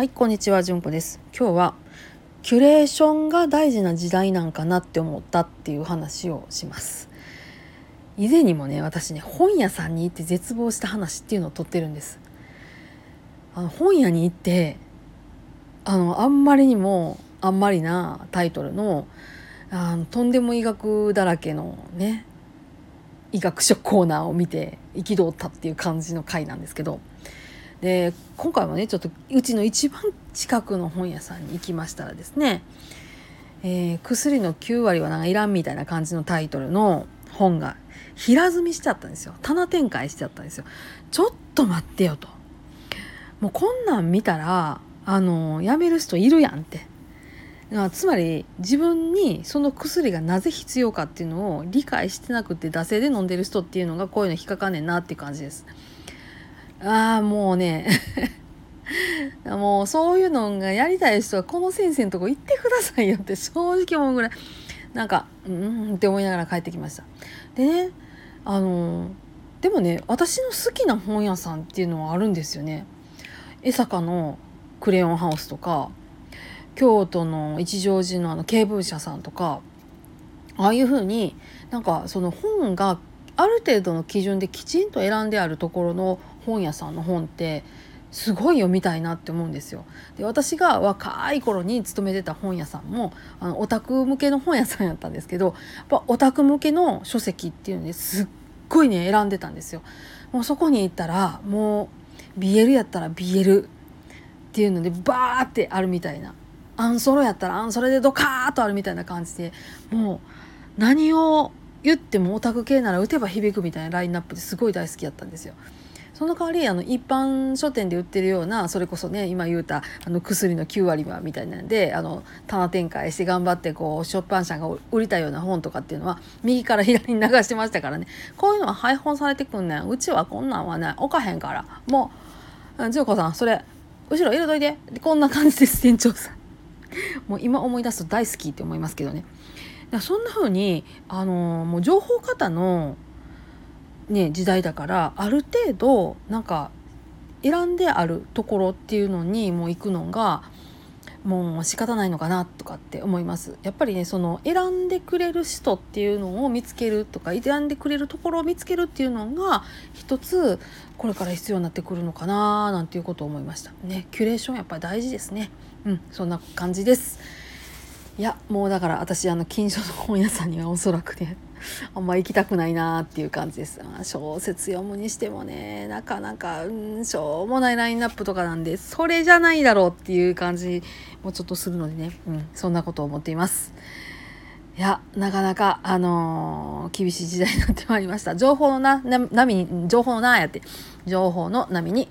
はい、こんにちは、じゅんこです。今日はキュレーションが大事な時代なんかなって思ったっていう話をします。以前にもね、私ね、本屋さんに行って絶望した話っていうのを撮ってるんです。あの本屋に行って、あのあんまりにもあんまりなタイトルのあのとんでも医学だらけのね医学書コーナーを見て憤ったっていう感じの回なんですけどで今回もねちょっとうちの一番近くの本屋さんに行きましたらですね「えー薬の9割はなんかいらん」みたいな感じのタイトルの本が平積みしちゃったんですよ。棚展開しちゃったんですよ。ちょっと待ってよと。もうこんなん見たらあのやめる人いるやんって。つまり自分にその薬がなぜ必要かっていうのを理解してなくて惰性で飲んでる人っていうのがこういうの引っかかんねんなっていう感じです。ああもうね もうそういうのがやりたい人はこの先生のとこ行ってくださいよって正直思うぐらいなんかうんって思いながら帰ってきました。でねあのでもね私の好きな本屋さんっていうのはあるんですよね。江坂のクレヨンハウスとか京都の一乗寺のあの慶文社さんとかああいうふうになんかその本がある程度の基準できちんと選んであるところの本屋さんの本ってすごい読みたいなって思うんですよ。で私が若い頃に勤めてた本屋さんもあのオタク向けの本屋さんやったんですけどやっぱオタク向けの書籍っていうのですっごいね選んでたんですよ。もうそこに行ったらもう BL やったら BL っていうのでバーってあるみたいなアンソロやったらアンソロでドカーッとあるみたいな感じでもう何を言ってもオタク系なら打てば響くみたいなラインナップですごい大好きやったんですよ。その代わりあの一般書店で売ってるようなそれこそね今言うたあの薬の9割はみたいなんであの棚展開して頑張ってこう出版社が売りたいような本とかっていうのは右から左に流してましたからねこういうのは配本されてくんねんうちはこんなんはね置かへんからもう「千代子さんそれ後ろ入れといて」こんな感じです店長さん。もう今思い出すと大好きって思いますけどね。そんな風にあのもう情報型の、ね、時代だからある程度なんか選んであるところっていうのにもう行くのがもう仕方ないのかなとかって思います。やっぱりねその選んでくれる人っていうのを見つけるとか選んでくれるところを見つけるっていうのが一つこれから必要になってくるのかななんていうことを思いました。ねキュレーションやっぱり大事ですね。うんそんな感じです。いやもうだから私あの近所の本屋さんにはおそらくね あんま行きたくないなっていう感じです。小説読むにしてもねなかなかうんしょうもないラインナップとかなんでそれじゃないだろうっていう感じもちょっとするのでね、うん、そんなことを思っています。いやなかなかあのー、厳しい時代になってまいりました。情報のな波に情報のなやって情報の波に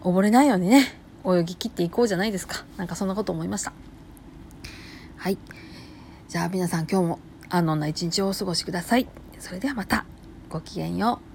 溺れないようにね泳ぎ切っていこうじゃないですか。なんかそんなこと思いました。はい。じゃあ皆さん今日も安穏な一日をお過ごしください。それではまた。ごきげんよう。